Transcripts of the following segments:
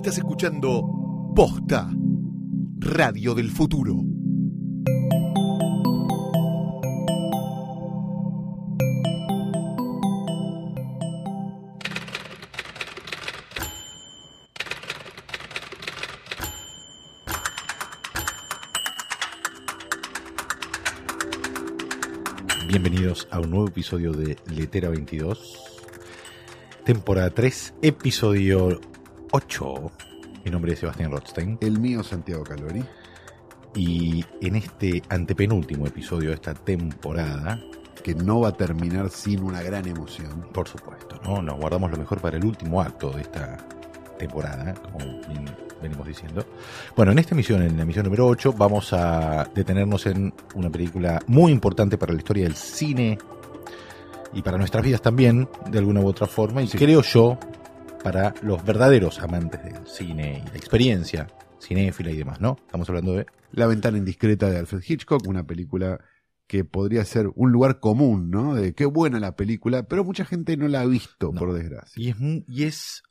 Estás escuchando Posta, Radio del Futuro. Bienvenidos a un nuevo episodio de Letera 22, temporada 3, episodio 8. Mi nombre es Sebastián Rothstein El mío, Santiago Calori. y en este antepenúltimo episodio de esta temporada, Que no va a terminar sin una gran emoción. por supuesto, ¿no? nos guardamos lo mejor para el último acto de esta temporada, como bien venimos diciendo. Bueno, en esta emisión, en la emisión número 8, vamos a detenernos en una película muy importante para la historia del cine y para nuestras vidas también, de alguna u otra forma, y creo yo, para los verdaderos amantes del cine y la experiencia cinéfila y demás, ¿no? Estamos hablando de La ventana indiscreta de Alfred Hitchcock, una película que podría ser un lugar común, ¿no? De qué buena la película, pero mucha gente no la ha visto, No. por desgracia. Y es, y es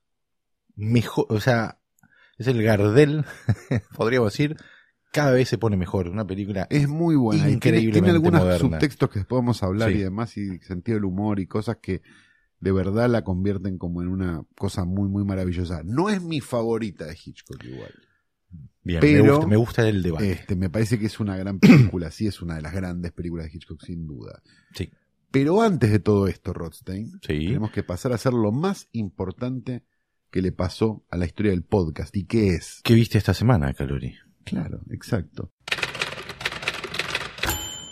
mejor, o sea, es el Gardel, podríamos decir, cada vez se pone mejor. Una película Es muy buena. y tiene- Tiene, Increíblemente algunos moderna. subtextos que después vamos a hablar Sí. y demás, y sentido del humor y cosas que de verdad la convierten como en una cosa muy, muy maravillosa. No es mi favorita de Hitchcock igual. bien. pero- me, gusta, me gusta el debate. Este, me parece que es una gran película, sí es una de las grandes películas de Hitchcock, sin duda. Sí. Pero antes de todo esto, Rothstein, Sí. tenemos que pasar a hacer lo más importante que le pasó a la historia del podcast. ¿Y qué es? ¿Qué viste esta semana, Calori? Claro, exacto.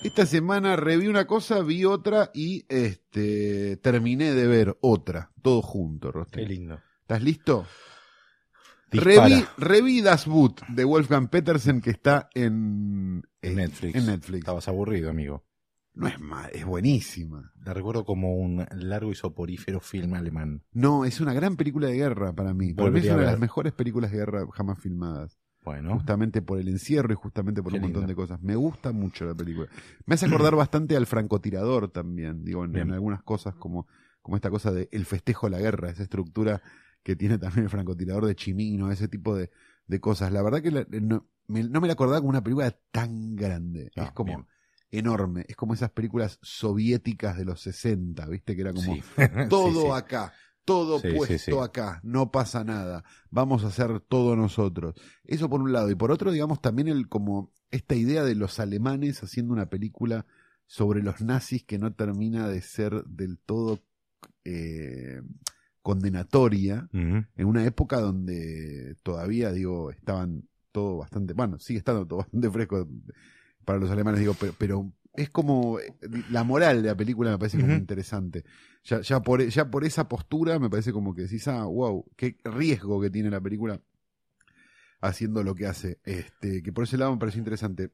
Esta semana reví una cosa, vi otra y este terminé de ver otra, todo junto, Rothstein. lindo. ¿Estás listo? Reví, reví Das Boot de Wolfgang Petersen que está en, En Netflix. En Netflix. Estabas aburrido, amigo. No es mal, es buenísima. La recuerdo como un largo y soporífero film alemán. No, es una gran película de guerra para mí. Es Volvería una de las mejores películas de guerra jamás filmadas. Bueno, Justamente por el encierro y justamente por Qué un montón lindo. de cosas. Me gusta mucho la película. Me hace acordar bastante al francotirador también. Digo, en, algunas cosas como, como esta cosa de el festejo a la guerra, esa estructura que tiene también el francotirador de Chimino, ese tipo de, de cosas. La verdad que la- no, me, no me la acordaba como una película tan grande. Ah, es como bien. enorme. Es como esas películas soviéticas de los 60, ¿viste? Que era como sí. todo Sí, sí. acá, todo Sí, puesto sí. acá, no pasa nada, vamos a hacer todo nosotros. Eso por un lado, y por otro, digamos, también el como esta idea de los alemanes haciendo una película sobre los nazis que no termina de ser del todo eh, condenatoria, en una época donde todavía, digo, estaban todo bastante, bueno, sigue estando todo bastante fresco para los alemanes, digo, pero, pero es como la moral de la película me parece como interesante. Ya, ya, por, ya por esa postura me parece como que decís, ah, wow, qué riesgo que tiene la película haciendo lo que hace. Este, que por ese lado me pareció interesante.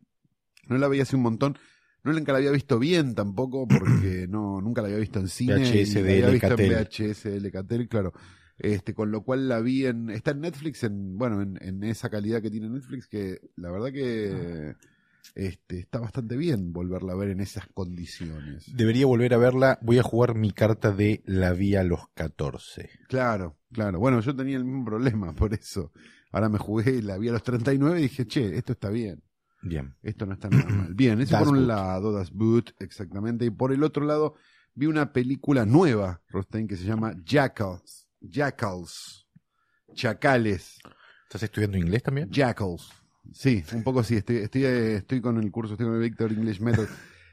No la veía hace un montón. No nunca la había visto bien tampoco, porque no, nunca la había visto en cine. VHS y la de había visto en VHS de Lecatel, claro. Este, con lo cual la vi en, está en Netflix, en, bueno, en, en esa calidad que tiene Netflix, que la verdad que este, está bastante bien volverla a ver en esas condiciones. Debería volver a verla. Voy a jugar mi carta de la vía a los 14. Claro, claro. Bueno, yo tenía el mismo problema, por eso. Ahora me jugué, la vi a los 39 y dije, che, esto está bien. Bien. Esto no está nada mal. Bien, eso Das por un Boot. lado, Das Boot, exactamente. Y por el otro lado, vi una película nueva, Rostein, que se llama Jackals. Jackals. Chacales. ¿Estás estudiando inglés también? Jackals. Sí, un poco sí. Estoy, estoy, eh, estoy con el curso, estoy con el Victor English Method.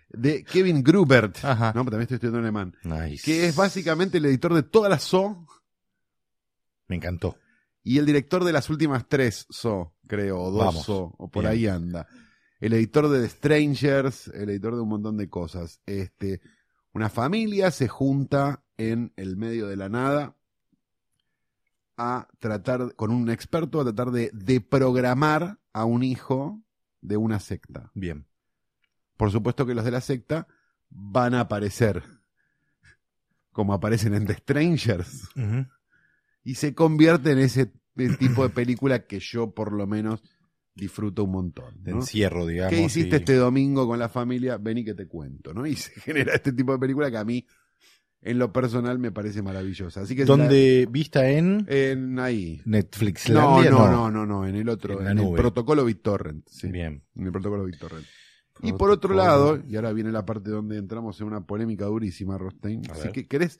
De Kevin Grubert. Ajá. No, pero también estoy estudiando alemán. Nice. Que es básicamente el editor de todas las SO Me encantó. y el director de las últimas tres SO, creo, o dos Vamos. SO, o por Bien. ahí anda. El editor de The Strangers, el editor de un montón de cosas. Este, Una familia se junta en el medio de la nada a tratar, con un experto, a tratar de, de programar a un hijo de una secta. Bien. Por supuesto que los de la secta van a aparecer como aparecen en The Strangers y se convierte en ese tipo de película que yo por lo menos disfruto un montón. De ¿no? encierro, digamos. ¿Qué hiciste y- este domingo con la familia? Vení que te cuento, ¿no? Y se genera este tipo de película que a mí, en lo personal, me parece maravillosa. Así que ¿Dónde vista en la- en ahí. Netflix? No, no, no, no, no, en el otro, En en, la el protocolo BitTorrent. Sí, Bien. en el protocolo BitTorrent. Y por otro Protocolo. lado, y ahora viene la parte donde entramos en una polémica durísima, Rostein. A Así ver. que, ¿querés,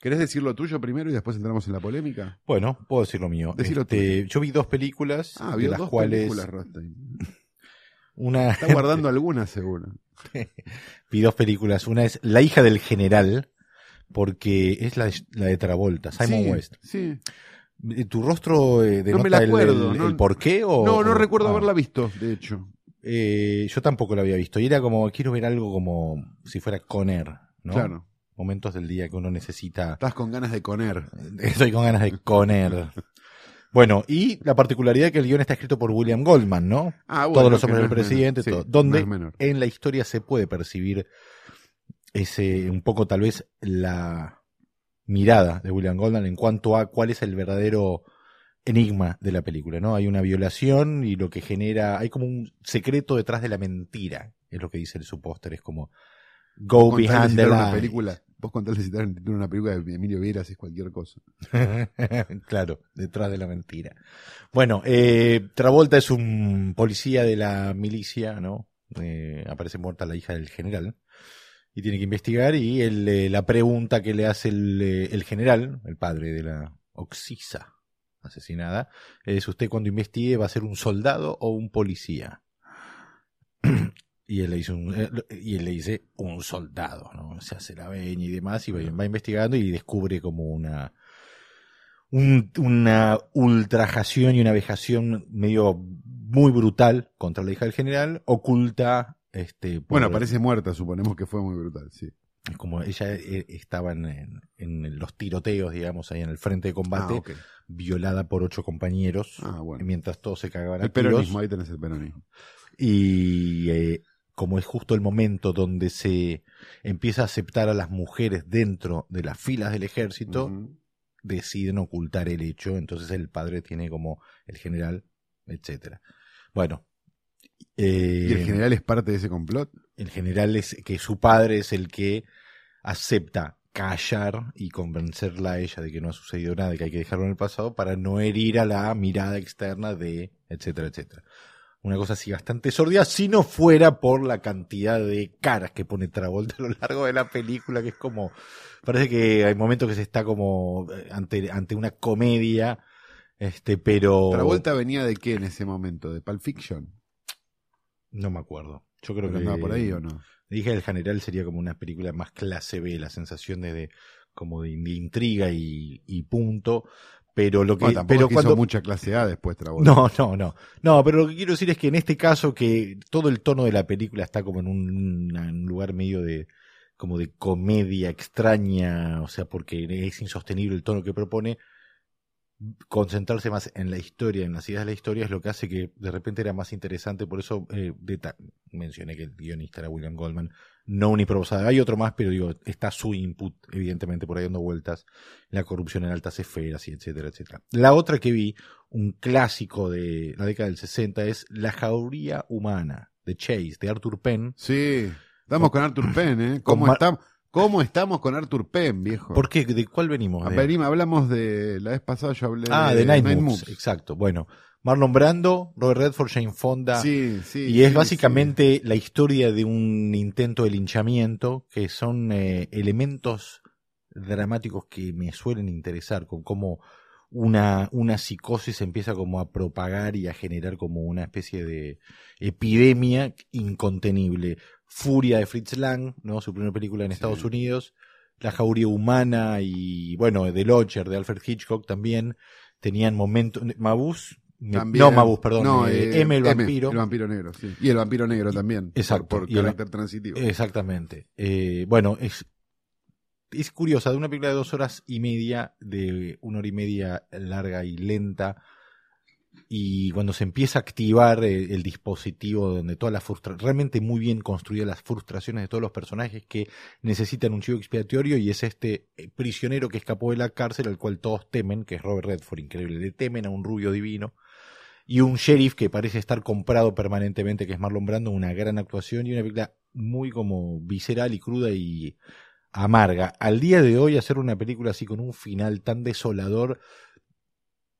¿querés decir lo tuyo primero y después entramos en la polémica? Bueno, puedo decir lo mío. Este, yo vi dos películas, Ah, de vio las dos cuales películas, Rostein. una Está guardando algunas, seguro. vi dos películas. Una es La hija del general, porque es la de, la de Travolta, Simon Sí, West. Sí. Eh, ¿Tu rostro eh, No me denota la el- acuerdo, el, no- el por qué? O, No, no o- recuerdo ah. haberla visto, de hecho. Eh, yo tampoco la había visto. Y era como, quiero ver algo como si fuera Conner, ¿no? Claro. Momentos del día que uno necesita. Estás con ganas de coner. Estoy con ganas de Conner. Bueno, y la particularidad que el guion está escrito por William Goldman, ¿no? Ah, bueno, Todos los hombres del presidente, Sí, todo. Donde en la historia se puede percibir ese, un poco tal vez, la mirada de William Goldman en cuanto a cuál es el verdadero enigma de la película, ¿no? Hay una violación y lo que genera, hay como un secreto detrás de la mentira, es lo que dice el su póster, es como go behind the una película, vos con tal de citar el título de una película de Emilio Vieras es cualquier cosa. claro, detrás de la mentira. Bueno, eh, Travolta es un policía de la milicia, ¿no? Eh, aparece muerta la hija del general y tiene que investigar y eh, la pregunta que le hace el, eh, el general, el padre de la Oxisa asesinada, es usted cuando investigue va a ser un soldado o un policía. Y él le dice un, eh, y él le dice un soldado, ¿no? Se hace la veña y demás y va, va investigando y descubre como una un- una ultrajación y una vejación medio muy brutal contra la hija del general, oculta este por- Bueno, aparece muerta, suponemos que fue muy brutal, sí. como ella eh, estaba en, en- en los tiroteos, digamos, ahí en el frente de combate, Ah, violada por ocho compañeros, Ah, bueno. mientras todos se cagaban a El tiros. peronismo, ahí tenés el peronismo. y eh, como es justo el momento donde se empieza a aceptar a las mujeres dentro de las filas del ejército, deciden ocultar el hecho, entonces el padre tiene como el general, etcétera. Bueno, eh, ¿Y el general es parte de ese complot? el general es que su padre es el que acepta callar y convencerla a ella de que no ha sucedido nada, que hay que dejarlo en el pasado para no herir a la mirada externa de etcétera, etcétera. Una cosa así bastante sordida, si no fuera por la cantidad de caras que pone Travolta a lo largo de la película, que es como, parece que hay momentos que se está como eh, ante, ante una comedia, este, pero... ¿Travolta venía de qué en ese momento? ¿De Pulp Fiction? No me acuerdo. Yo creo ¿Creo que andaba por ahí o no? Dije el general sería como una película más clase B, la sensación de, de- como de, de intriga y, y punto. Pero lo que, Bueno, pero es que hizo mucha clase A después Travolta. no, no, no, no, pero lo que quiero decir es que en este caso que todo el tono de la película está como en un, un lugar medio de, como de comedia extraña, o sea, porque es insostenible el tono que propone, concentrarse más en la historia, en las ideas de la historia, es lo que hace que de repente era más interesante, por eso eh, mencioné que el guionista era William Goldman, no un improvisado, hay otro más, pero digo, está su input, evidentemente, por ahí dando vueltas, la corrupción en altas esferas y etcétera, etcétera. La otra que vi, un clásico de la década del 60, es La jauría humana, de Chase, de Arthur Penn, Sí, estamos con Arthur Penn, ¿eh? ¿Cómo, estamos, ¿Cómo estamos con Arthur Penn, viejo? ¿Por qué? ¿De cuál venimos? Ah, De- venimos, hablamos de. La vez pasada yo hablé Ah, de Night, Moves. Moves. Exacto. Bueno, Marlon Brando, Robert Redford, Jane Fonda. Sí, sí. y es sí, básicamente la historia de un intento de linchamiento, que son eh, elementos dramáticos que me suelen interesar, con cómo una, una psicosis empieza como a propagar y a generar como una especie de epidemia incontenible. Furia de Fritz Lang, ¿no? Su primera película en Sí. Estados Unidos. La jauría humana y, bueno, The Lodger de Alfred Hitchcock también tenían momentos. Mabuse. También- no, Mabuse, perdón. No, eh, eh, M, el M, vampiro. el vampiro negro, sí. Y el vampiro negro también. Exacto. Por, por el- carácter transitivo. Exactamente. Eh, bueno, es es curiosa, de una película de dos horas y media, de una hora y media larga y lenta, y cuando se empieza a activar el, el dispositivo donde todas las frustraciones, realmente muy bien construidas las frustraciones de todos los personajes que necesitan un chivo expiatorio y es este eh, prisionero que escapó de la cárcel al cual todos temen, que es Robert Redford, increíble, le temen a un rubio divino y un sheriff que parece estar comprado permanentemente, que es Marlon Brando, una gran actuación y una película muy como visceral y cruda y amarga. Al día de hoy hacer una película así con un final tan desolador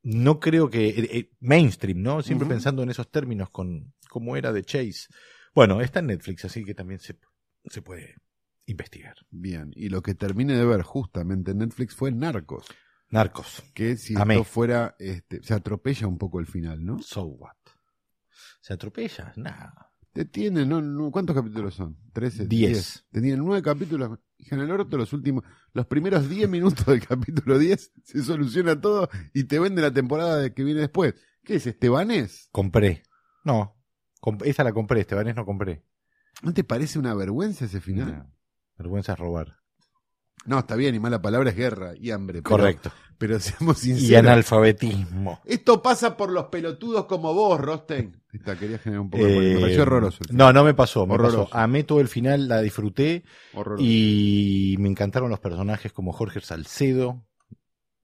no creo que eh, eh, mainstream, ¿no? Siempre pensando en esos términos con cómo era de Chase. Bueno, está en Netflix, así que también se, se puede investigar. Bien, y lo que terminé de ver justamente en Netflix fue Narcos, Narcos. que si Amé. esto fuera, este, se atropella un poco el final, ¿no? So what? ¿Se atropella? Nada. Te tiene, ¿no? no ¿Cuántos capítulos son? ¿Trece? Diez. Te tienen nueve capítulos. Hija, En el orto, los últimos, los primeros diez minutos del capítulo 10 se soluciona todo y te vende la temporada de que viene después. ¿Qué es, Estebanés? Compré. No. comp- esa la compré, Estebanés no compré. ¿No te parece una vergüenza ese final? No. Vergüenza es robar. No, está bien, y mala palabra es guerra y hambre. pero- Correcto. Pero seamos Y sinceros. analfabetismo. Esto pasa por los pelotudos como vos, Rostein. Esta, quería generar un poco de Eh, polémica. Me pareció horroroso. el No, no me pasó, me Horroroso. pasó. Amé todo el final, la disfruté Horroroso. y me encantaron los personajes como Jorge Salcedo.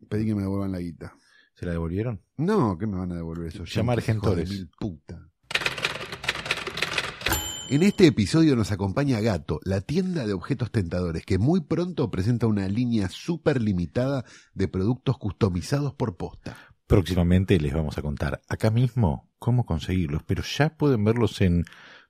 Pedí que me devuelvan la guita. ¿Se la devolvieron? No, ¿qué me van a devolver esos Llama a yanquis, hijos de Argentores. mil puta. En este episodio nos acompaña Gato, la tienda de objetos tentadores, que muy pronto presenta una línea súper limitada de productos customizados por posta. Próximamente les vamos a contar acá mismo cómo conseguirlos, pero ya pueden verlos en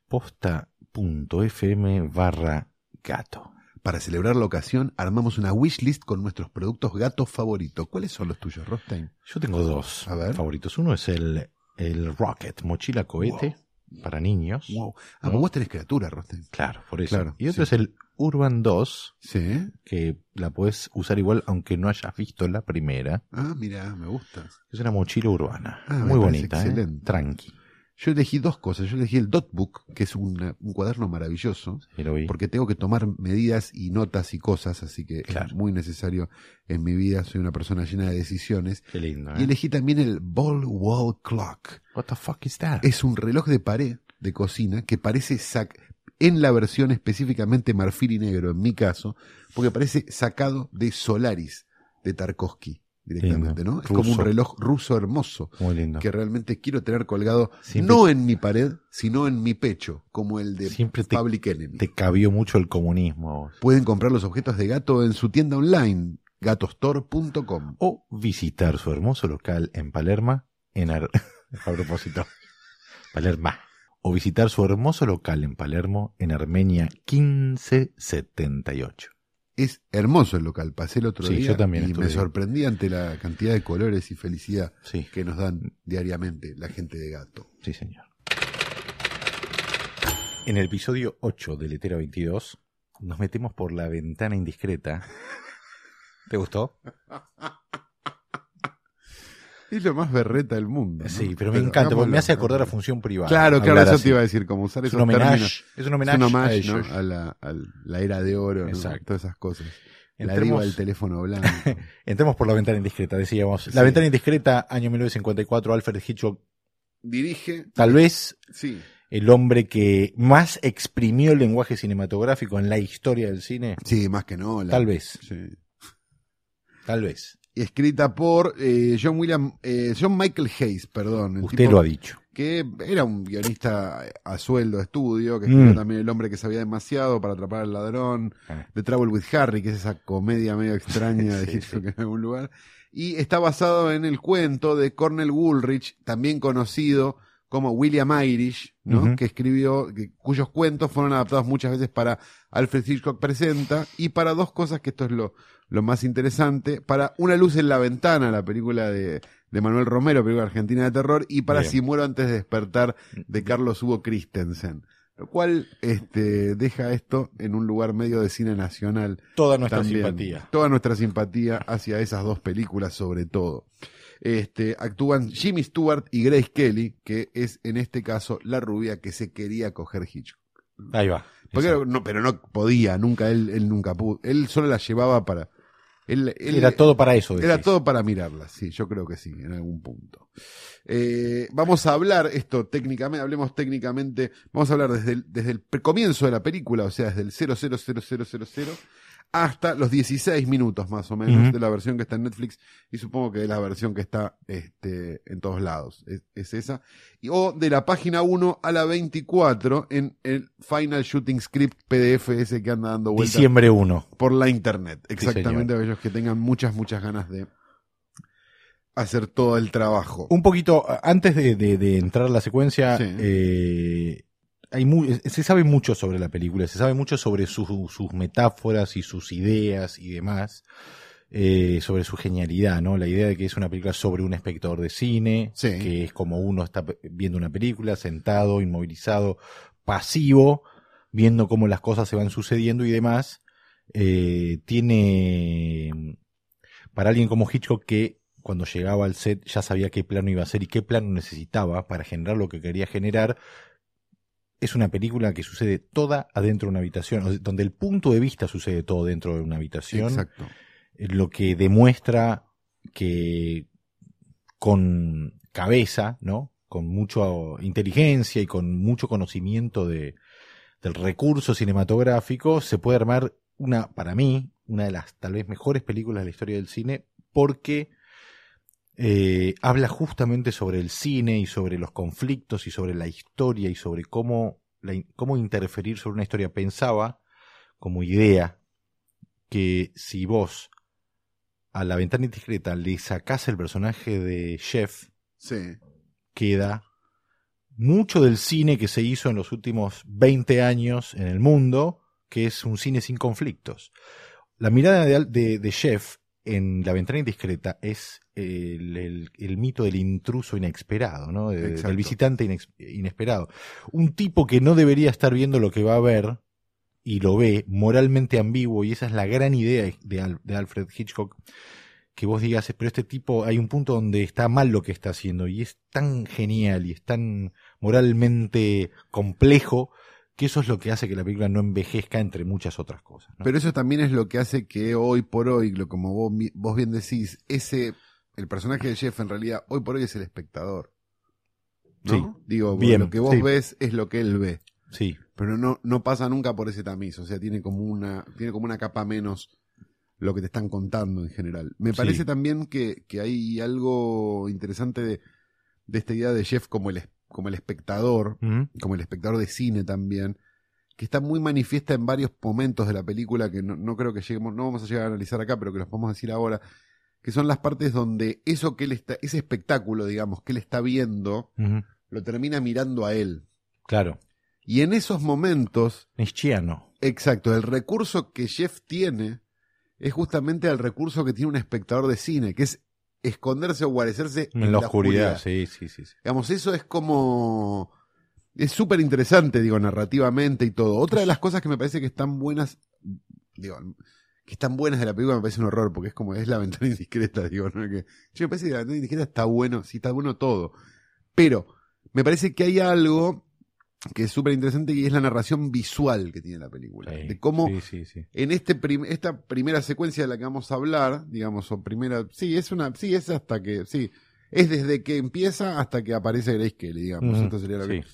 posta.fm barra gato. Para celebrar la ocasión, armamos una wishlist con nuestros productos gatos favoritos. ¿Cuáles son los tuyos, Rostein? Yo tengo dos A ver. favoritos. Uno es el, el Rocket, mochila cohete para niños. Wow. Ah, pues vos tenés criatura, Rostein. Claro, por eso. Claro, y otro sí. es el Urban 2, Sí. que la puedes usar igual aunque no hayas visto la primera. Ah, mira, me gusta. Es una mochila urbana. Ah, Muy bonita, ¿eh? excelente. Tranqui. Yo elegí dos cosas. Yo elegí el Dotbook, que es un cuaderno maravilloso, Sí, lo vi. porque tengo que tomar medidas y notas y cosas, así que Claro. es muy necesario en mi vida. Soy una persona llena de decisiones. Qué lindo, ¿eh? Y elegí también el Ball Wall Clock. What the fuck is that? Es un reloj de pared de cocina que parece sac en la versión específicamente marfil y negro, en mi caso, porque parece sacado de Solaris de Tarkovsky directamente, Lindo. ¿no? Es como un reloj ruso hermoso Muy lindo. que realmente quiero tener colgado Siempre- no en mi pared, sino en mi pecho, como el de Siempre te, Public Enemy. te cabió mucho el comunismo. Pueden comprar los objetos de gato en su tienda online, gatostore.com. O visitar su hermoso local en Palerma, en Ar- a propósito, Palerma. O visitar su hermoso local en Palermo, en Armenia 1578. Es hermoso el local, pasé el otro Sí, día yo también y me sorprendí ante la cantidad de colores y felicidad Sí, que nos dan diariamente la gente de gato. sí, señor. En el episodio 8 de Letera 22, nos metemos por la ventana indiscreta. ¿Te gustó? Es lo más berreta del mundo. ¿no? Sí, pero me encanta, porque me hace acordar a función privada. Claro, claro, eso así. te iba a decir, como usar Es esos un homenaje, términos. es un Es homenaje, a la, a la era de oro, todas esas cosas. La diva del teléfono blanco. Entremos por la ventana indiscreta, decíamos. La ventana indiscreta, año 1954, Alfred Hitchcock, Dirige, tal vez sí, el hombre que más exprimió el lenguaje cinematográfico en la historia del cine. sí, más que no. la- Tal vez, sí. tal vez. Escrita por eh, John William, eh, John Michael Hayes, perdón. el Usted tipo lo ha dicho. Que era un guionista a sueldo de estudio, que Mm. escribió también El hombre que sabía demasiado para atrapar al ladrón, Ah. The Trouble with Harry, que es esa comedia medio extraña de Sí, Hitchcock en algún lugar. Y está basado en el cuento de Cornel Woolrich, también conocido como William Irish, ¿no? Que escribió, que- cuyos cuentos fueron adaptados muchas veces para Alfred Hitchcock Presenta y para dos cosas que esto es lo, lo más interesante, para Una luz en la ventana, la película de, de Manuel Romero, película argentina de terror, y para Bien. Si muero antes de despertar de Carlos Hugo Christensen. Lo cual este, deja esto en un lugar medio de cine nacional. Toda nuestra también. simpatía. Toda nuestra simpatía hacia esas dos películas, sobre todo. Este, actúan Jimmy Stewart y Grace Kelly, que es en este caso la rubia que se quería coger Hitchcock. Ahí va. Porque Exacto. no, pero no podía, nunca, él, él nunca pudo. Él solo la llevaba para. Él, él- Era todo para eso. Era todo para mirarla, sí, yo creo que sí, en algún punto. Eh, vamos a hablar esto técnicamente, hablemos técnicamente, vamos a hablar desde el, desde el comienzo de la película, o sea, desde el 000000 hasta los 16 minutos más o menos de la versión que está en Netflix y supongo que es la versión que está este, en todos lados, es, es esa. Y, o de la página 1 a la 24 en el Final Shooting Script PDF ese que anda dando vueltas Diciembre 1. por la internet. Sí, Exactamente, aquellos que tengan muchas, muchas ganas de hacer todo el trabajo. Un poquito, antes de, de- de entrar a la secuencia, Sí. eh, hay mu- se sabe mucho sobre la película, se sabe mucho sobre su- sus metáforas y sus ideas y demás, eh, sobre su genialidad, ¿no? La idea de que es una película sobre un espectador de cine, Sí. que es como uno está viendo una película, sentado, inmovilizado, pasivo, viendo cómo las cosas se van sucediendo y demás. Eh, tiene, para alguien como Hitchcock que cuando llegaba al set ya sabía qué plano iba a hacer y qué plano necesitaba para generar lo que quería generar. Es una película que sucede toda adentro de una habitación, o sea, donde el punto de vista sucede todo dentro de una habitación, Exacto. eh, lo que demuestra que con cabeza, ¿no? Con mucha inteligencia y con mucho conocimiento de, del recurso cinematográfico, se puede armar una, para mí, una de las tal vez mejores películas de la historia del cine, porque eh, habla justamente sobre el cine y sobre los conflictos y sobre la historia y sobre cómo, la cómo interferir sobre una historia. Pensaba como idea que si vos a la ventana indiscreta le sacás el personaje de Chef, Sí. queda mucho del cine que se hizo en los últimos 20 años en el mundo, que es un cine sin conflictos. La mirada de, de, de Chef en La ventana indiscreta es el, el- el mito del intruso inesperado, ¿no? De- del visitante inex- inesperado. Un tipo que no debería estar viendo lo que va a ver y lo ve moralmente ambiguo y esa es la gran idea de, Al- de Alfred Hitchcock que vos digas, pero este tipo hay un punto donde está mal lo que está haciendo y es tan genial y es tan moralmente complejo que eso es lo que hace que la película no envejezca entre muchas otras cosas. ¿no? Pero eso también es lo que hace que hoy por hoy, lo como vos, vos bien decís, ese, el personaje de Jeff en realidad hoy por hoy es el espectador. ¿no? Sí. Digo, Bien, lo que vos sí. ves es lo que él ve. sí, Pero no, no pasa nunca por ese tamiz. O sea, tiene como una, tiene como una capa menos lo que te están contando en general. Me Sí. parece también que, que hay algo interesante de, de esta idea de Jeff como el, es- como el espectador, como el espectador de cine también, que está muy manifiesta en varios momentos de la película que no, no creo que lleguemos, no vamos a llegar a analizar acá, pero que los podemos decir ahora, que son las partes donde eso que él está, ese espectáculo, digamos, que él está viendo, lo termina mirando a él. claro, Y en esos momentos, Nietzscheano. exacto, el recurso que Jeff tiene es justamente el recurso que tiene un espectador de cine, que es esconderse o guarecerse en, la oscuridad, sí, sí, sí. sí. Digamos, eso es como... Es súper interesante, digo, narrativamente y todo. Otra de las cosas que me parece que están buenas, digo, que están buenas de la película me parece un horror, porque es como, es la ventana indiscreta, digo, ¿no? Que, yo me parece que la ventana indiscreta está bueno, sí, está bueno todo. Pero, me parece que hay algo que es súper interesante y es la narración visual que tiene la película. Sí, de cómo sí, sí, sí. en este prim- esta primera secuencia de la que vamos a hablar, digamos, o primera, sí, es una, sí, es hasta que, sí, es desde que empieza hasta que aparece Grace Kelly, digamos. Esto sería lo que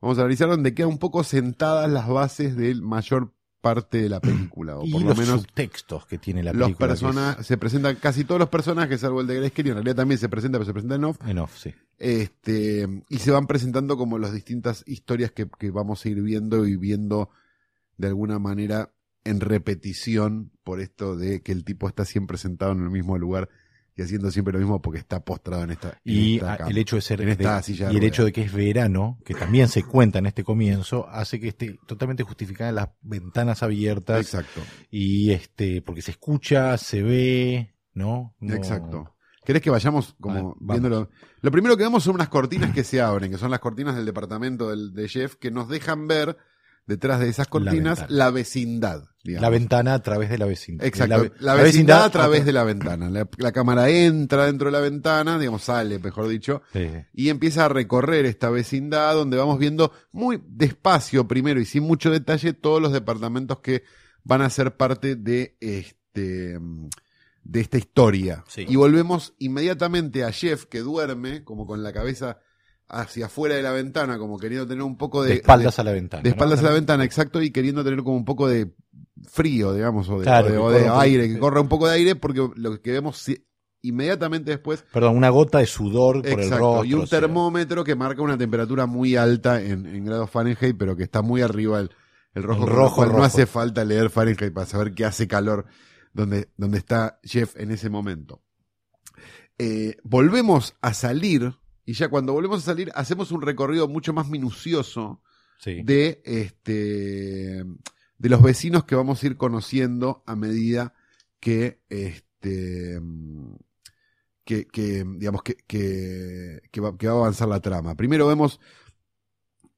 vamos a analizar donde quedan un poco sentadas las bases de mayor parte de la película, o Y por lo los menos subtextos que tiene la los película. que es- personajes, se presentan casi todos los personajes, salvo el de Grace Kelly, en realidad también se presenta, pero se presenta en off, En off, sí. este, y se van presentando como las distintas historias que, que vamos a ir viendo y viendo de alguna manera en repetición por esto de que el tipo está siempre sentado en el mismo lugar y haciendo siempre lo mismo porque está postrado en esta, en Y esta a- cama. el hecho de ser en de- esta silla de y el hecho de que es verano, que también se cuenta en este comienzo, hace que esté totalmente justificada las ventanas abiertas Exacto, y este porque se escucha, se ve, ¿no? No- exacto. ¿Querés que vayamos como viéndolo? Lo primero que vemos son unas cortinas que se abren, que son las cortinas del departamento del, de Jeff, que nos dejan ver detrás de esas cortinas, la, vecindad. Digamos. La ventana a través de la vecindad. Exacto, la, vecindad, a través de la ventana. La, cámara entra dentro de la ventana, digamos, sale, mejor dicho, y empieza a recorrer esta vecindad donde vamos viendo muy despacio primero y sin mucho detalle todos los departamentos que van a ser parte de este de esta historia. Y volvemos inmediatamente a Jeff que duerme como con la cabeza hacia afuera de la ventana, como queriendo tener un poco de... De espaldas a la ventana. De espaldas a la ventana, exacto, y queriendo tener como un poco de frío, digamos, o de, aire, que corra un poco de aire, porque lo que vemos inmediatamente después... Perdón, una gota de sudor por el rostro. Y un termómetro que marca una temperatura muy alta en, grados Fahrenheit, pero que está muy arriba el, el rojo. rojo, No hace falta leer Fahrenheit para saber que hace calor donde, donde está Jeff en ese momento. Eh, volvemos a salir y ya cuando volvemos a salir, hacemos un recorrido mucho más minucioso de, este, de los vecinos que vamos a ir conociendo a medida que, este, que, que digamos, que, que, que, va, que va a avanzar la trama. Primero vemos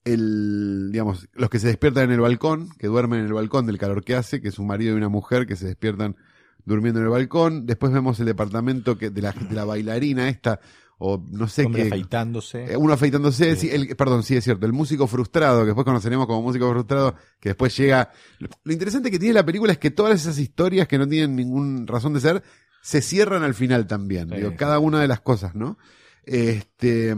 el, digamos, los que se despiertan en el balcón, que duermen en el balcón del calor que hace, que es un marido y una mujer que se despiertan durmiendo en el balcón. Después vemos el departamento que, de, la, de la bailarina esta, o no sé qué. afeitándose. Eh, uno afeitándose, sí. el, perdón, sí es cierto, el músico frustrado, que después conoceremos como músico frustrado, que después llega. Lo, interesante que tiene la película es que todas esas historias que no tienen ninguna razón de ser, se cierran al final también. digo, cada una de las cosas, ¿no? Este.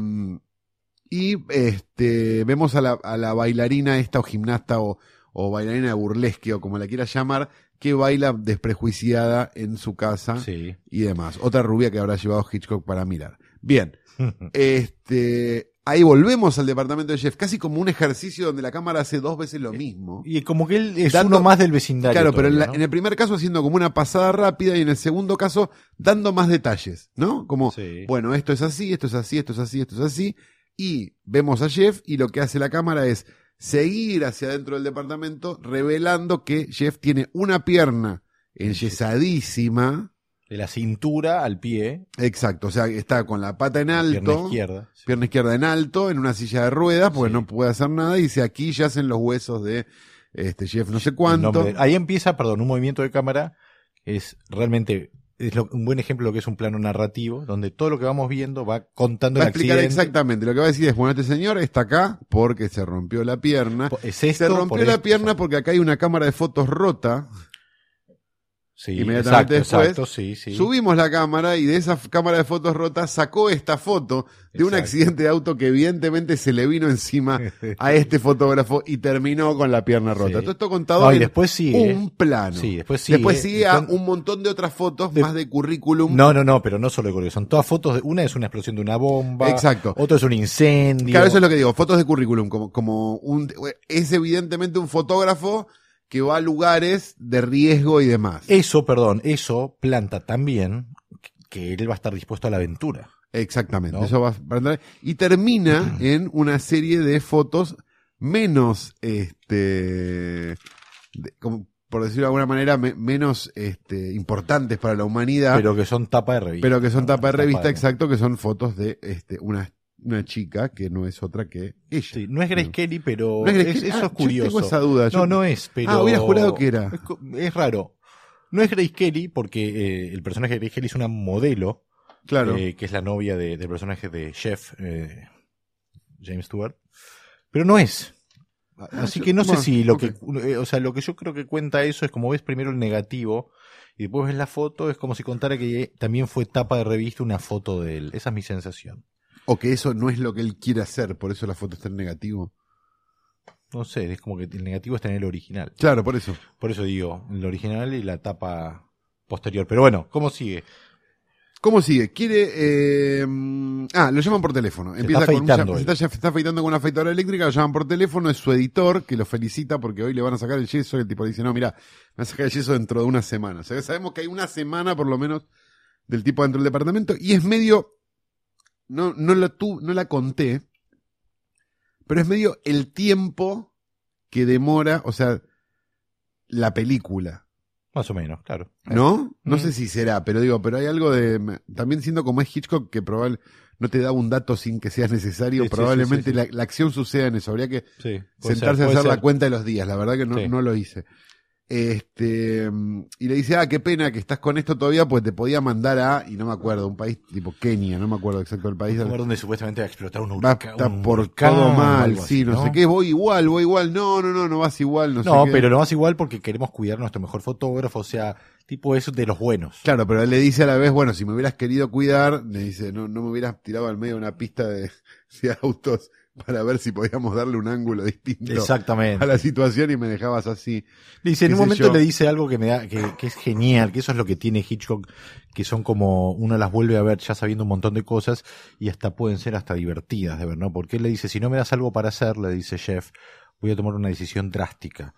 Y este vemos a la, a la bailarina esta, o gimnasta, o, o bailarina de burlesque, o como la quieras llamar, que baila desprejuiciada en su casa y demás. Otra rubia que habrá llevado Hitchcock para mirar. Bien. este, ahí volvemos al departamento de Jeff, casi como un ejercicio donde la cámara hace dos veces lo mismo. Y como que él es uno más del vecindario. Claro, pero en, el primer caso haciendo como una pasada rápida y en el segundo caso dando más detalles, ¿no? Como, bueno, esto es así, esto es así, esto es así, esto es así. Y vemos a Jeff y lo que hace la cámara es seguir hacia adentro del departamento, revelando que Jeff tiene una pierna enyesadísima de la cintura al pie. Exacto, o sea, está con la pata en alto. Pierna izquierda. Pierna izquierda en alto, en una silla de ruedas, porque no puede hacer nada. Y dice, aquí yacen los huesos de este Jeff no sé cuánto. Ahí empieza, perdón, un movimiento de cámara es realmente es un buen ejemplo de lo que es un plano narrativo, donde todo lo que vamos viendo va contando va a explicar exactamente. Lo que va a decir es, bueno, este señor está acá porque se rompió la pierna. se rompió la pierna porque acá hay una cámara de fotos rota Sí, Inmediatamente después subimos la cámara y de esa cámara de fotos rota sacó esta foto de un accidente de auto que evidentemente se le vino encima a este fotógrafo y terminó con la pierna rota. Todo esto contado y después sigue, un plano. Sí, después sigue, después sigue a un montón de otras fotos más de currículum. No, no, no, pero no solo de currículum. Son todas fotos. De, una es una explosión de una bomba. Exacto. Otro es un incendio. Claro, eso es lo que digo. Fotos de currículum. Como, como un, es evidentemente un fotógrafo que va a lugares de riesgo y demás. Eso, perdón, eso planta también que él va a estar dispuesto a la aventura. Exactamente, eso va a y termina en una serie de fotos menos, este, como por decirlo de alguna manera, menos este, importantes para la humanidad. Pero que son tapa de revista. Pero que son tapa de revista, exacto, que son fotos de este, una una chica que no es otra que ella. no es Grace Kelly, pero eso es ah, curioso. tengo esa duda. No, no es, pero. Ah, hubiera jurado que era. Es, raro. No es Grace Kelly, porque eh, el personaje de Grace Kelly es una modelo. Claro. Eh, que es la novia de, del personaje de Chef, eh, James Stewart. Pero no es. Ah, Así que no sé si lo que. O sea, lo que yo creo que cuenta eso es como ves primero el negativo y después ves la foto, es como si contara que también fue tapa de revista una foto de él. Esa es mi sensación. O que eso no es lo que él quiere hacer, por eso la foto está en negativo. No sé, es como que el negativo está en el original. Claro, por eso. Por eso digo, el original y la tapa posterior. Pero bueno, ¿cómo sigue? ¿Cómo sigue? Quiere. Eh, ah, lo llaman por teléfono. Empieza está con afeitando. está, está, afeitando con una afeitadora eléctrica, lo llaman por teléfono, es su editor que lo felicita porque hoy le van a sacar el yeso y el tipo dice: No, mira, me van a sacar el yeso dentro de una semana. O sea, sabemos que hay una semana por lo menos del tipo dentro del departamento y es medio no, no, la no la conté, pero es medio el tiempo que demora, o sea, la película. Más o menos, claro. ¿No? No mm. sé si será, pero digo, pero hay algo de. También siendo como es Hitchcock, que probable, no te da un dato sin que sea necesario, Sí, probablemente sí, sí, La, la acción suceda en eso. Habría que sentarse ser, a hacer la cuenta de los días. La verdad que no, no lo hice. Este, y le dice, ah, qué pena que estás con esto todavía, pues te podía mandar a, y no me acuerdo, un país tipo Kenia, no me acuerdo exacto el país. Un lugar donde supuestamente va a explotar un a huracán. un por todo mal, sí, no, sé qué, voy igual, voy igual, no, no, no, no vas igual, no, No, sé qué. pero lo más igual porque queremos cuidar nuestro mejor fotógrafo, o sea, tipo eso de los buenos. Claro, pero él le dice a la vez, bueno, si me hubieras querido cuidar, le dice, no, no me hubieras tirado al medio de una pista de, de autos para ver si podíamos darle un ángulo distinto Exactamente. a la situación y me dejabas así. Dice, en un momento yo. le dice algo que me da, que, que es genial, que eso es lo que tiene Hitchcock, que son como, uno las vuelve a ver ya sabiendo un montón de cosas y hasta pueden ser hasta divertidas de ver, ¿no? Porque él le dice, si no me das algo para hacer, le dice Jeff, voy a tomar una decisión drástica.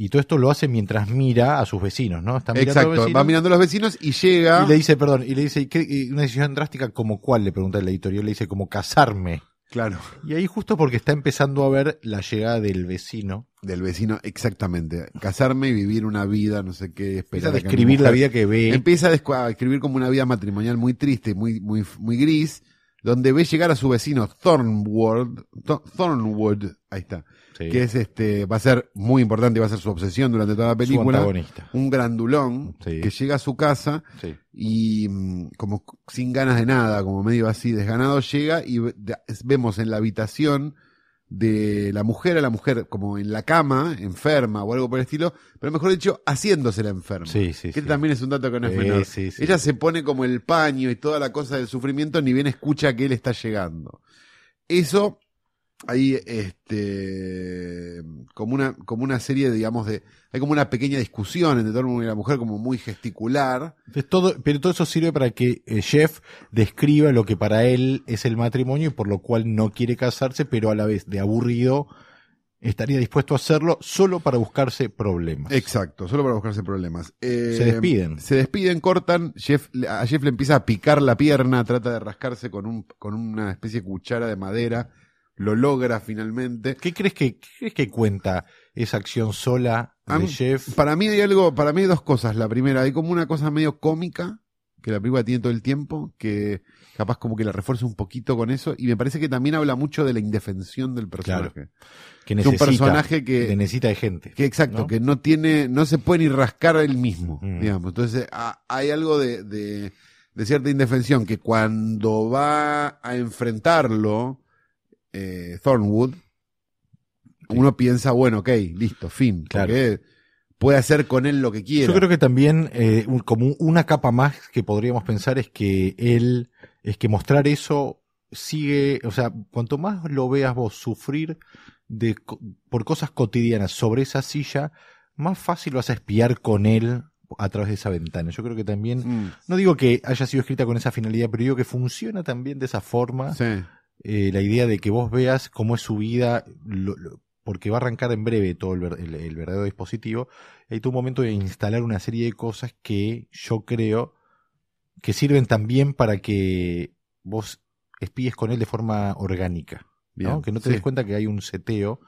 Y todo esto lo hace mientras mira a sus vecinos, ¿no? Está mirando a los Exacto, vecinos va mirando a los vecinos y llega. y le dice, perdón, y le dice, ¿qué- y una decisión drástica como cuál? Le pregunta el editorial, le dice, como casarme. Claro, Y ahí justo porque está empezando a ver la llegada del vecino, del vecino, exactamente. Casarme y vivir una vida, no sé qué, empieza a describir la vida que ve. Empieza a, descu- a escribir como una vida matrimonial muy triste, muy, muy, muy gris, donde ve llegar a su vecino Thornwood, Thor- Thornwood, ahí está, Sí. que es este, va a ser muy importante y va a ser su obsesión durante toda la película. Un grandulón Sí. que llega a su casa Sí. y mm, como sin ganas de nada, como medio así desganado, llega y vemos en la habitación de la mujer a la mujer como en la cama, enferma o algo por el estilo, pero mejor dicho, haciéndosela enferma. Sí, sí, que sí. también es un dato que no es menor. Ella se pone como el paño y toda la cosa del sufrimiento, ni bien escucha que él está llegando. Eso, ahí, este, como una, como una serie, digamos, de, hay como una pequeña discusión entre Thornwood y la mujer, como muy gesticular. Todo, pero todo eso sirve para que eh, Jeff describa lo que para él es el matrimonio y por lo cual no quiere casarse, pero a la vez de aburrido estaría dispuesto a hacerlo solo para buscarse problemas. Exacto, solo para buscarse problemas. Eh, Se despiden. Se despiden, cortan. Jeff, a Jeff le empieza a picar la pierna, trata de rascarse con, un, con una especie de cuchara de madera. Lo logra finalmente. ¿Qué crees que, qué crees que cuenta esa acción sola de mí- Jeff? Para mí hay algo, para mí hay dos cosas. La primera, hay como una cosa medio cómica que la película tiene todo el tiempo, que capaz como que la refuerza un poquito con eso. Y me parece que también habla mucho de la indefensión del personaje. Que es un necesita, personaje que- que necesita de gente. Que exacto, ¿no? que no tiene, no se puede ni rascar él mismo, Mm. digamos. Entonces, a- hay algo de, de, de cierta indefensión que cuando va a enfrentarlo, eh, Thornwood, uno piensa, bueno, ok, listo, fin. Claro. Porque puede hacer con él lo que quiera. Yo creo que también, eh, un- como una capa más que podríamos pensar es que él, es que mostrar eso sigue, o sea, cuanto más lo veas vos sufrir de, por cosas cotidianas sobre esa silla, más fácil vas a espiar con él a través de esa ventana. Yo creo que también, Mm, no digo que haya sido escrita con esa finalidad, pero digo que funciona también de esa forma sí. Eh, la idea de que vos veas cómo es su vida, lo- lo- porque va a arrancar en breve todo el, el- el verdadero dispositivo, hay todo un momento de instalar una serie de cosas que yo creo que sirven también para que vos espíes con él de forma orgánica, que no te sí. des cuenta que hay un seteo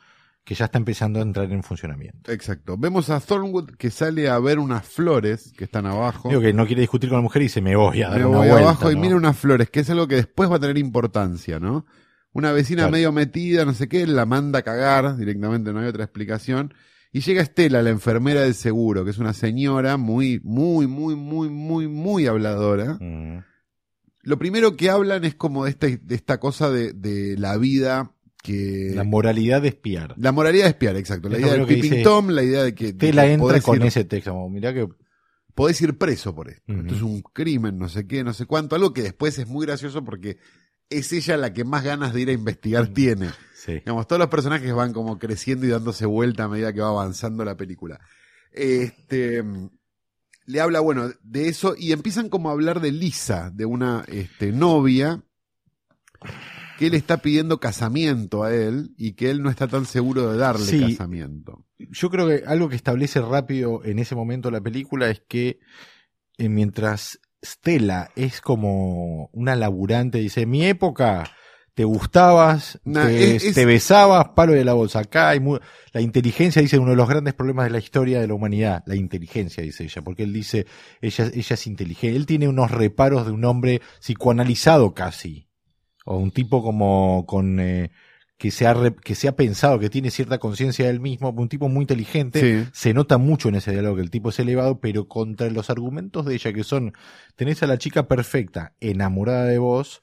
que ya está empezando a entrar en funcionamiento. Exacto. Vemos a Thornwood que sale a ver unas flores que están abajo. Digo que no quiere discutir con la mujer y dice me voy a dar Me una voy vuelta, abajo y mira unas flores, que es algo que después va a tener importancia, ¿no? Una vecina Claro. medio metida, no sé qué, la manda a cagar directamente, no hay otra explicación. Y llega Estela, la enfermera del seguro, que es una señora muy, muy, muy, muy, muy, muy habladora. Mm. Lo primero que hablan es como de esta, de esta cosa de, de la vida que... La moralidad de espiar. la moralidad de espiar, exacto. La Es idea del dice- tom, la idea de que... Te la entra con ir- ese texto, como, mirá que podés ir preso por esto. Esto es un crimen, no sé qué, no sé cuánto. Algo que después es muy gracioso porque es ella la que más ganas de ir a investigar tiene. sí. Digamos, todos los personajes van como creciendo y dándose vuelta a medida que va avanzando la película. Este le habla, bueno, de eso y empiezan como a hablar de Lisa, de una este, novia que él está pidiendo casamiento a él y que él no está tan seguro de darle Sí. casamiento. Yo creo que algo que establece rápido en ese momento la película es que eh, mientras Stella es como una laburante, dice, mi época te gustabas, Nah, te, es- es- te besabas, palo de la bolsa. Acá hay mu- la inteligencia, dice, uno de los grandes problemas de la historia de la humanidad, la inteligencia, dice ella, porque él dice, ella, ella es inteligente, él tiene unos reparos de un hombre psicoanalizado casi. O un tipo como con eh, que se ha re- que se ha pensado que tiene cierta conciencia del mismo, un tipo muy inteligente, Sí. se nota mucho en ese diálogo que el tipo es elevado, pero contra los argumentos de ella que son tenés a la chica perfecta, enamorada de vos,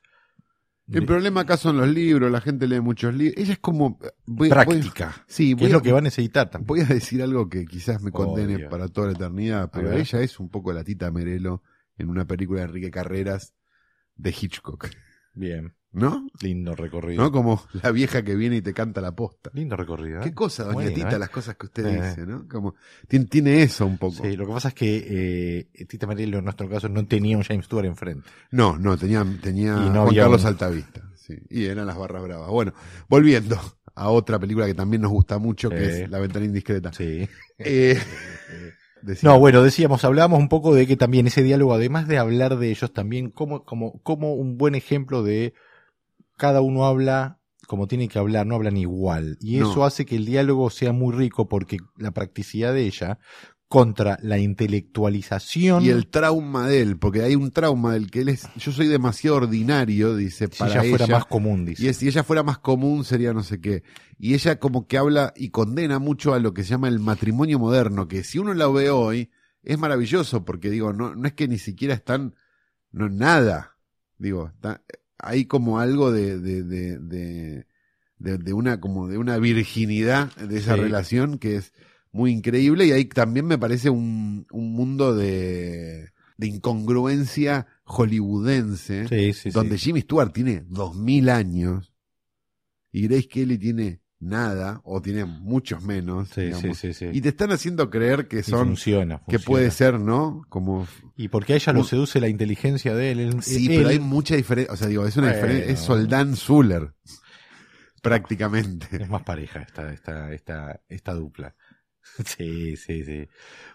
El problema acá son los libros, la gente lee muchos libros. Ella es como... voy- voy- práctica, sí, voy es a- lo que va a necesitar también. Voy a decir algo que quizás me condene Obvio. para toda la eternidad, pero ella es un poco la tita Merelo en una película de Enrique Carreras de Hitchcock, Bien, ¿no? lindo recorrido. ¿No? Como la vieja que viene y te canta la posta. Lindo recorrido. ¿eh? Qué cosa, doña Bueno, Tita, ¿eh? las cosas que usted Eh. dice, ¿no? Como tiene, tiene eso un poco. Sí, lo que pasa es que eh, Tita Merelo en nuestro caso no tenía un James Stewart enfrente. No, no, tenía, tenía no Juan Carlos un- Altavista. Sí, y eran las barras bravas. Bueno, volviendo a otra película que también nos gusta mucho, que Eh. es La ventana indiscreta. Sí. Eh, decía- No, bueno, decíamos, hablábamos un poco de que también ese diálogo, además de hablar de ellos, también como, como, como un buen ejemplo de cada uno habla como tiene que hablar, no hablan igual. Y No. eso hace que el diálogo sea muy rico porque la practicidad de ella contra la intelectualización. Y el trauma de él, porque hay un trauma del que él es, yo soy demasiado ordinario, dice, si para ella fuera ella. más común, dice. Y es- si ella fuera más común sería no sé qué. Y ella como que habla y condena mucho a lo que se llama el matrimonio moderno, que si uno lo ve hoy, es maravilloso, porque digo, no, no es que ni siquiera están, no nada. Digo, está, hay como algo de, de, de, de, una, como de una virginidad de esa Sí. relación que es muy increíble. Y ahí también me parece un, un mundo de, de incongruencia hollywoodense Sí, sí, sí. donde Jimmy Stewart tiene dos mil años y Grace Kelly tiene nada o tiene muchos menos Sí, digamos. sí, sí, y te están haciendo creer que son funciona, que funciona. puede ser no como Y porque a ella lo seduce la inteligencia de él. él- sí él- pero hay mucha diferencia o sea digo es una Bueno. diferencia es Soldán Zuller prácticamente Es más pareja esta, esta, esta, esta dupla. Sí, sí, sí.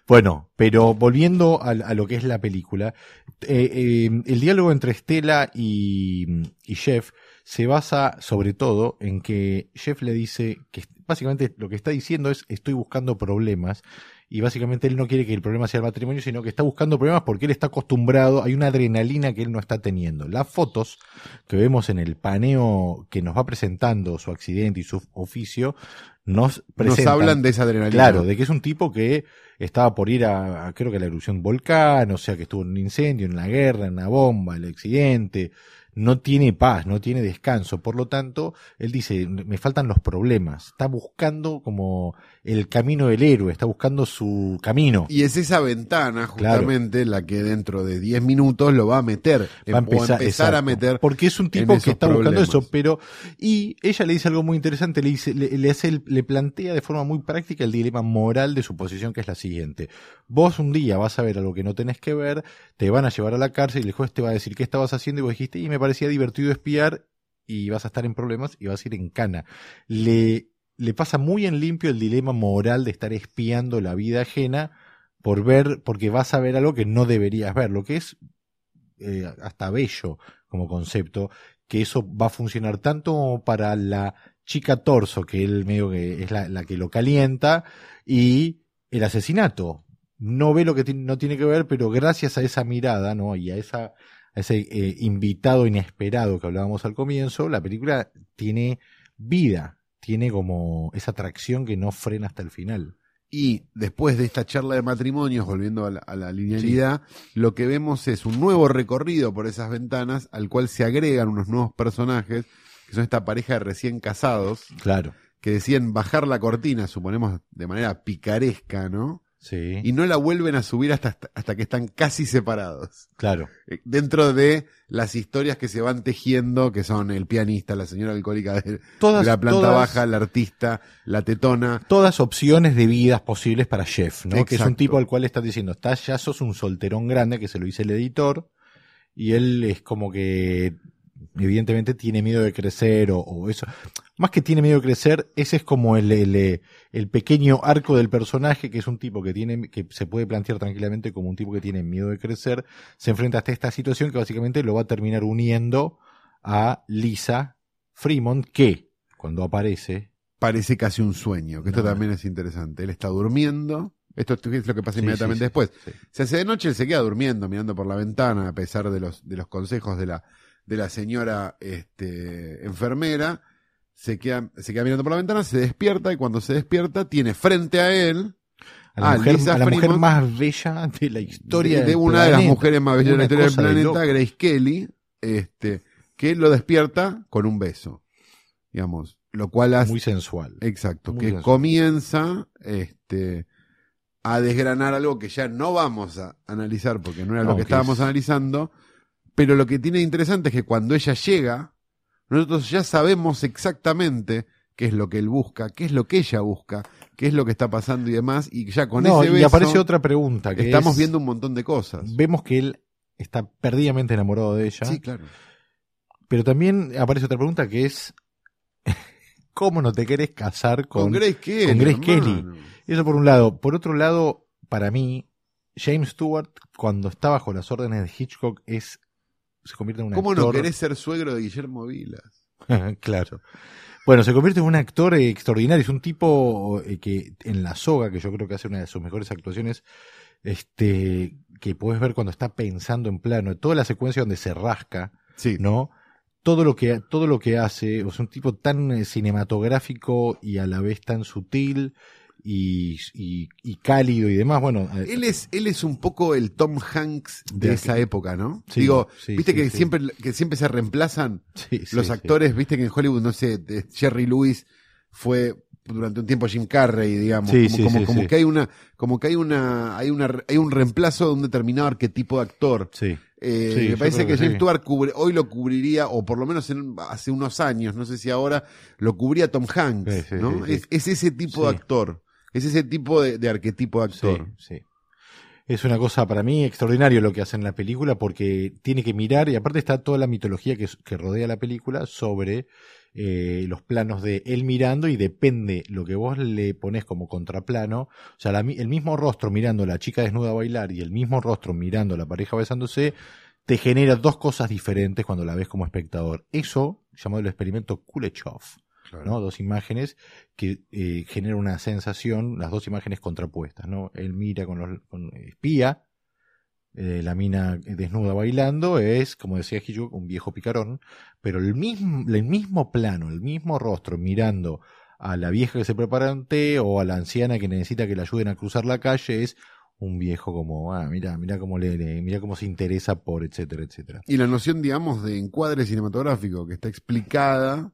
Bueno, pero volviendo a, a lo que es la película, eh, eh, el diálogo entre Estela y, y Jeff se basa sobre todo en que Jeff le dice que básicamente lo que está diciendo es estoy buscando problemas y básicamente él no quiere que el problema sea el matrimonio, sino que está buscando problemas porque él está acostumbrado, hay una adrenalina que él no está teniendo. Las fotos que vemos en el paneo que nos va presentando su accidente y su oficio, nos nos presentan, hablan de esa adrenalina claro, de que es un tipo que estaba por ir a, a, creo que a la erupción volcán, o sea que estuvo en un incendio, en la guerra, en una bomba, el accidente, no tiene paz, no tiene descanso. Por lo tanto, él dice, me faltan los problemas. Está buscando como el camino del héroe, está buscando su camino. y es esa ventana Claro. justamente la que dentro de 10 minutos lo va a meter Va a em- empezar, a meter porque es un tipo que está buscando eso pero y ella le dice algo muy interesante le dice le, le hace el- le plantea de forma muy práctica el dilema moral de su posición que es la siguiente vos un día vas a ver algo que no tenés que ver te van a llevar a la cárcel y el juez te va a decir qué estabas haciendo y vos dijiste y me parecía divertido espiar y vas a estar en problemas y vas a ir en cana le le pasa muy en limpio el dilema moral de estar espiando la vida ajena por ver porque vas a ver algo que no deberías ver lo que es eh, hasta bello como concepto, que eso va a funcionar tanto para la chica torso, que él medio que es la, la que lo calienta, y el asesinato. No ve lo que no tiene que ver, pero gracias a esa mirada, ¿no? Y a esa, a ese eh, invitado inesperado que hablábamos al comienzo, la película tiene vida, tiene como esa atracción que no frena hasta el final. Y después de esta charla de matrimonios, volviendo a la, a la linealidad, lo que vemos es un nuevo recorrido por esas ventanas al cual se agregan unos nuevos personajes, que son esta pareja de recién casados, Claro. que deciden bajar la cortina, suponemos de manera picaresca, ¿no? Sí. Y no la vuelven a subir hasta, hasta que están casi separados. claro. Eh, Dentro de las historias que se van tejiendo, que son el pianista, la señora alcohólica de, Todas, de la planta todas- baja, la artista, la tetona, todas opciones de vidas posibles para Jeff, ¿no? Que es un tipo al cual está diciendo, estás, ya sos un solterón grande, que se lo dice el editor, y él es como que evidentemente tiene miedo de crecer o, o eso. Más que tiene miedo de crecer, ese es como el, el, el pequeño arco del personaje, que es un tipo que tiene, que se puede plantear tranquilamente como un tipo que tiene miedo de crecer, se enfrenta hasta esta situación que básicamente lo va a terminar uniendo a Lisa Fremont, que cuando aparece, parece casi un sueño, que esto No. también es interesante. Él está durmiendo, esto es lo que pasa Sí, inmediatamente sí, sí, después. Se hace de noche, él se queda durmiendo, mirando por la ventana, a pesar de los, de los consejos de la, de la señora este, enfermera, se queda, se queda mirando por la ventana, se despierta y cuando se despierta tiene frente a él A la, Ah, mujer, a la mujer más bella de la historia de, una de las mujeres más bellas de la historia del de planeta. Grace Kelly, este, que lo despierta con un beso, digamos, lo cual hace, Muy sensual. exacto, muy que sensual. comienza, este, a desgranar algo que ya no vamos a analizar porque no era No, lo que que estábamos es- analizando, pero lo que tiene de interesante es que cuando ella llega, nosotros ya sabemos exactamente qué es lo que él busca, qué es lo que ella busca, qué es lo que está pasando y demás, y ya con No, ese y beso aparece otra pregunta. Que estamos es- viendo un montón de cosas. Vemos que él está perdidamente enamorado de ella. Sí, claro. Pero también aparece otra pregunta que es: ¿Cómo no te querés casar con, Con, Grace Kelly. con Grace hermano. Eso por un lado. Por otro lado, para mí, James Stewart, cuando está bajo las órdenes de Hitchcock, es se convierte en un ¿Cómo no actor. querés ser suegro de Guillermo Vilas? claro. Bueno, se convierte en un actor eh, extraordinario. Es un tipo eh, que en La Soga, que yo creo que hace una de sus mejores actuaciones, este, que puedes ver cuando está pensando en plano, toda la secuencia donde se rasca, Sí. ¿no? Todo lo que, todo lo que hace, sea, un tipo tan eh, cinematográfico y a la vez tan sutil y, y, y cálido y demás. Bueno, Él es, él es un poco el Tom Hanks de, De esa época, ¿no? Sí, Digo, sí, viste sí, que siempre, que siempre se reemplazan los actores, viste que en Hollywood, no sé, de Jerry Lewis fue durante un tiempo Jim Carrey, digamos, Sí, como, sí, como, sí, como que hay una, como que hay una, hay una, hay un reemplazo de un determinado arquetipo de actor. Sí. Eh, Sí, me parece que, que James sí. Stewart cubre, hoy lo cubriría, o por lo menos en- hace unos años, no sé si ahora, lo cubría Tom Hanks, Sí, ¿no? Es, es ese tipo de actor, es ese tipo de, arquetipo de actor. Sí, sí. Es una cosa para mí extraordinario lo que hace en la película porque tiene que mirar y aparte está toda la mitología que, rodea la película sobre eh, los planos de él mirando y depende lo que vos le pones como contraplano, o sea, el mismo rostro mirando a la chica desnuda a bailar y el mismo rostro mirando a la pareja besándose, te genera dos cosas diferentes cuando la ves como espectador. Eso, llamado el experimento Kuleshov, ¿no? Dos imágenes que eh, generan una sensación, las dos imágenes contrapuestas, ¿no? Él mira con los con espía, eh, la mina desnuda bailando, es, como decía Hitchcock, un viejo picarón, pero el mismo, el mismo plano, el mismo rostro mirando a la vieja que se prepara un té o a la anciana que necesita que le ayuden a cruzar la calle es un viejo como, ah, mira, mira cómo le, mira cómo se interesa por, etcétera, etcétera. Y la noción, digamos, de encuadre cinematográfico, que está explicada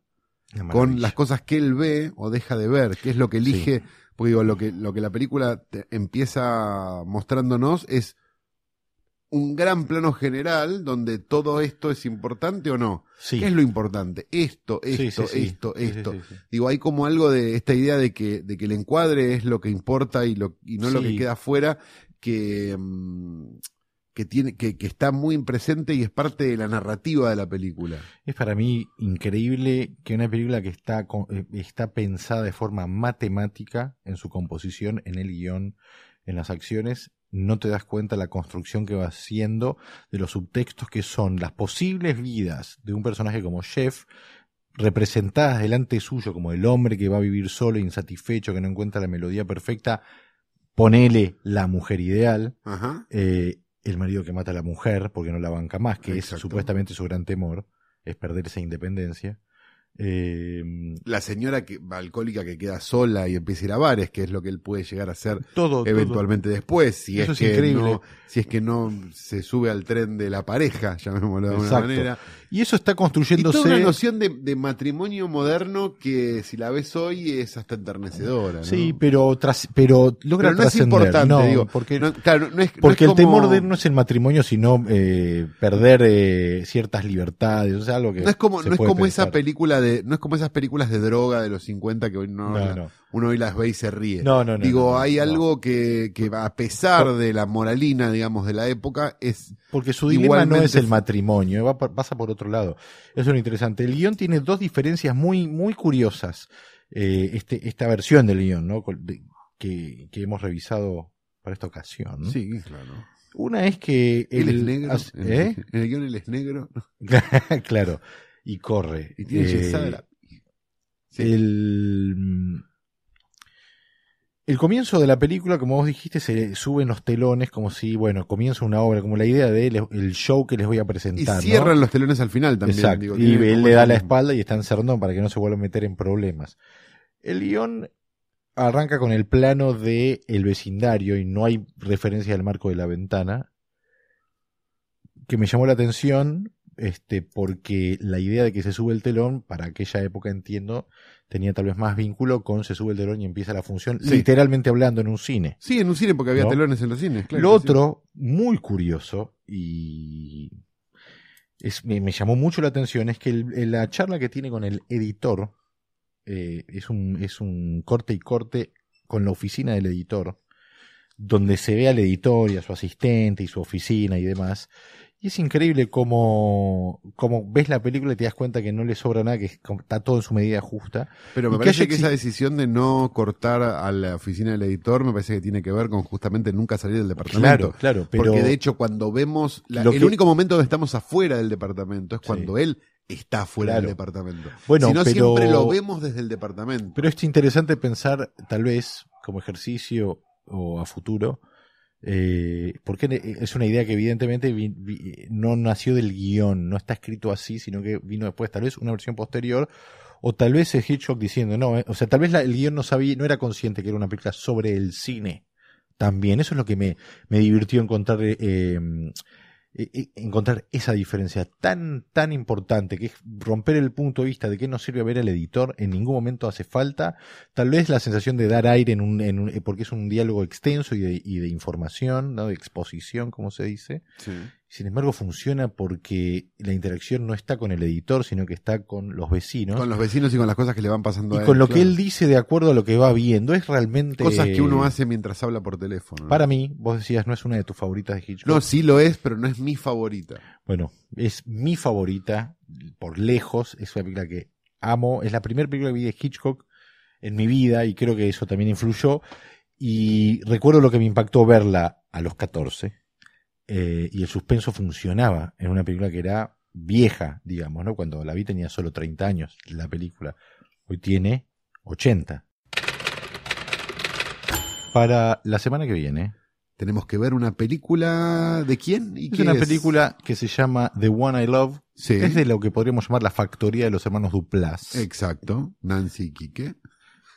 con las cosas que él ve o deja de ver, que es lo que elige, porque digo, lo que, lo que la película te- empieza mostrándonos es un gran plano general donde todo esto es importante o no. Sí. ¿Qué es lo importante? Esto, esto, sí, sí. esto, esto. Digo, hay como algo de esta idea de que, de que el encuadre es lo que importa y, lo, y no lo que queda afuera, que, mm, que, tiene, que, que está muy presente y es parte de la narrativa de la película. Es para mí increíble que una película que está, eh, está pensada de forma matemática en su composición, en el guion, en las acciones, no te das cuenta la construcción que va haciendo de los subtextos que son las posibles vidas de un personaje como Jeff, representadas delante suyo como el hombre que va a vivir solo, insatisfecho, que no encuentra la melodía perfecta, ponele la mujer ideal, Ajá. eh, el marido que mata a la mujer porque no la banca más, que es supuestamente su gran temor, es perder esa independencia. Eh, La señora que, alcohólica que queda sola y empieza a ir a bares, que es lo que él puede llegar a hacer todo, eventualmente después, si Eso es, es que no, si es que no se sube al tren de la pareja, llamémoslo de alguna Exacto. manera. Y eso está Y construyéndose. toda una noción de, de matrimonio moderno que si la ves hoy es hasta enternecedora. ¿no? Sí, pero, tras, pero logra Pero no es trascender. importante, No, digo. porque, No, claro, no es, porque es el temor de no es el matrimonio, sino eh, perder eh, ciertas libertades. O sea, algo que no es como, no es como esa película de, no es como esas películas de droga de los 50 que hoy no, No, uno hoy las ve y se ríe. No, no, no, Digo, hay algo que, que a pesar de la moralina, digamos, de la época, es Porque su dilema no es el matrimonio, va por- pasa por otro lado. Eso es lo interesante. El guion tiene dos diferencias muy, muy curiosas. eh, este, esta versión del guion, ¿no? Que, que hemos revisado para esta ocasión. ¿no? Sí, claro. Una es que Él el- es negro. ¿eh? el, en el guion él es negro. claro. Y corre. Y tiene Eh, la- Sí. el, El comienzo de la película, como vos dijiste, se suben los telones como si, bueno, comienza una obra, como la idea del el show que les voy a Y presentar. ¿no? cierran los telones al final también. Exacto. digo, y él le da la espalda y está encerrado para que no se vuelva a meter en problemas. El guion arranca con el plano de el vecindario y no hay referencia al marco de la ventana, que me llamó la atención este, porque la idea de que se sube el telón, para aquella época entiendo, tenía tal vez más vínculo con se sube el telón y empieza la función, Sí. literalmente hablando en un cine. Sí, en un cine porque había ¿No? telones en los cines. Claro, Lo sí. otro, muy curioso, y es- me, me llamó mucho la atención, es que el- la charla que tiene con el editor eh, es, un, es un corte y corte con la oficina del editor, donde se ve al editor y a su asistente y su oficina y demás. Y es increíble cómo, cómo ves la película y te das cuenta que no le sobra nada, que es como- está todo en su medida justa. Pero me Y parece que esa decisión de no cortar a la oficina del editor me parece que tiene que ver con justamente nunca salir del departamento. Claro, claro, pero Porque de hecho cuando vemos la- el que- único momento donde estamos afuera del departamento es Sí. cuando él está fuera Claro. del departamento. Bueno, si no pero- siempre lo vemos desde el departamento. Pero es interesante pensar, tal vez, como ejercicio o a futuro, eh, porque es una idea que evidentemente vi- vi- no nació del guion, no está escrito así, sino que vino después, tal vez una versión posterior, o tal vez es Hitchcock diciendo, no, eh, o sea, tal vez el guion no sabía, no era consciente que era una película sobre el cine. También, eso es lo que me, me divirtió encontrar eh, eh, eh, encontrar esa diferencia tan, tan importante, que es romper el punto de vista de que no sirve ver al editor, en ningún momento hace falta, tal vez la sensación de dar aire en un, en un- eh, porque es un diálogo extenso y de, y de información, ¿no? de exposición, como se dice. Sí. Sin embargo, funciona porque la interacción no está con el editor, sino que está con los vecinos. Con los vecinos y con las cosas que le van pasando y a él. con lo que él dice de acuerdo a lo que va viendo. Es realmente. Cosas que uno hace mientras habla por teléfono. ¿no? Para mí, vos decías, no es una de tus favoritas de Hitchcock. No, sí lo es, pero no es mi favorita. Bueno, es mi favorita, por lejos, es una película que amo, es la primera película que vi de Hitchcock en mi vida y creo que eso también influyó. Y recuerdo lo que me impactó verla a los 14 eh, y el suspenso funcionaba en una película que era vieja, digamos, ¿no? Cuando la vi tenía solo 30 años la película, hoy tiene 80. Para la semana que viene, Tenemos que ver una película de quién y es qué una es? película que se llama The One I Love, Sí. Es de lo que podríamos llamar la factoría de los hermanos Duplass, Exacto. Nancy y Quique.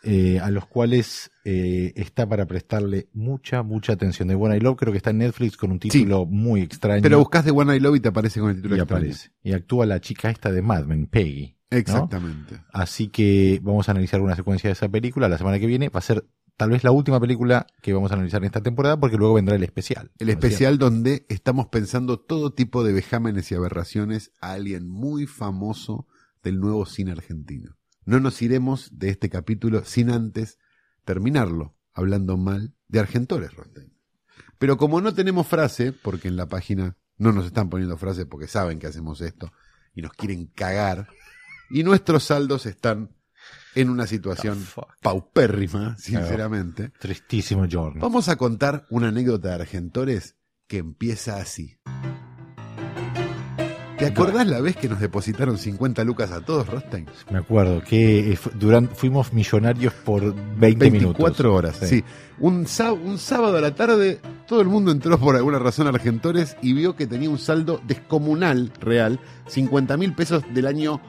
Eh, a los cuales eh, está para prestarle mucha, mucha atención. De One I Love creo que está en Netflix con un título muy extraño. Pero buscas de One I Love y te aparece con el título y extraño. aparece. Y actúa la chica esta de Mad Men, Peggy. ¿no? Exactamente. Así que vamos a analizar una secuencia de esa película la semana que viene. Va a ser tal vez la última película que vamos a analizar en esta temporada porque luego vendrá el especial. El ¿no es especial donde estamos pensando todo tipo de vejámenes y aberraciones a alguien muy famoso del nuevo cine argentino. No nos iremos de este capítulo sin antes terminarlo hablando mal de Argentores, Rostein. Pero como no tenemos frase, porque en la página no nos están poniendo frase porque saben que hacemos esto y nos quieren cagar, y nuestros saldos están en una situación paupérrima, sinceramente. Tristísimo giorno. Vamos a contar una anécdota de Argentores que empieza así. ¿Te acordás la vez que nos depositaron 50 lucas a todos, Rostein? Me acuerdo que eh, durante, fuimos millonarios por 20 minutos. 24 horas, sí. Un, sá- un sábado a la tarde, todo el mundo entró por alguna razón a Argentores y vio que tenía un saldo descomunal real, 50 mil pesos del año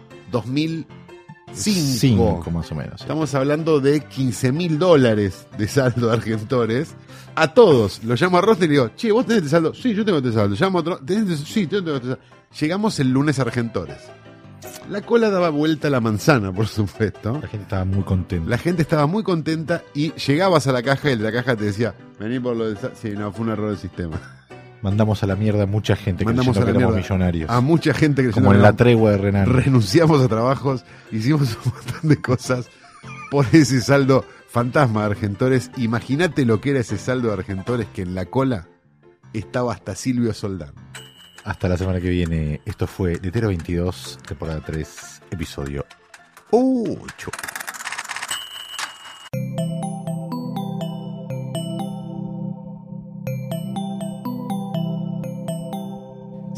2005. Cinco, más o menos. Estamos hablando de 15 mil dólares de saldo de Argentores. A todos. Lo llamo a Roster y le digo, che, ¿vos tenés este saldo? Sí, yo tengo este saldo. Llamo a otro. ¿Tenés este? Sí, yo tengo este saldo. Llegamos el lunes a Argentores. La cola daba vuelta a la manzana, por supuesto. La gente estaba muy contenta. La gente estaba muy contenta y llegabas a la caja y el de la caja te decía, vení por lo sal-". Sí, no, fue un error del sistema. Mandamos a la mierda a mucha gente Mandamos creyendo a la que éramos millonarios. A mucha gente que como en la tregua de Renan. renunciamos a trabajos, hicimos un montón de cosas por ese saldo fantasma de Argentores. Imagínate lo que era ese saldo de Argentores que en la cola estaba hasta Silvio Soldán. Hasta la semana que viene. Esto fue Letero 22, temporada 3, episodio 8.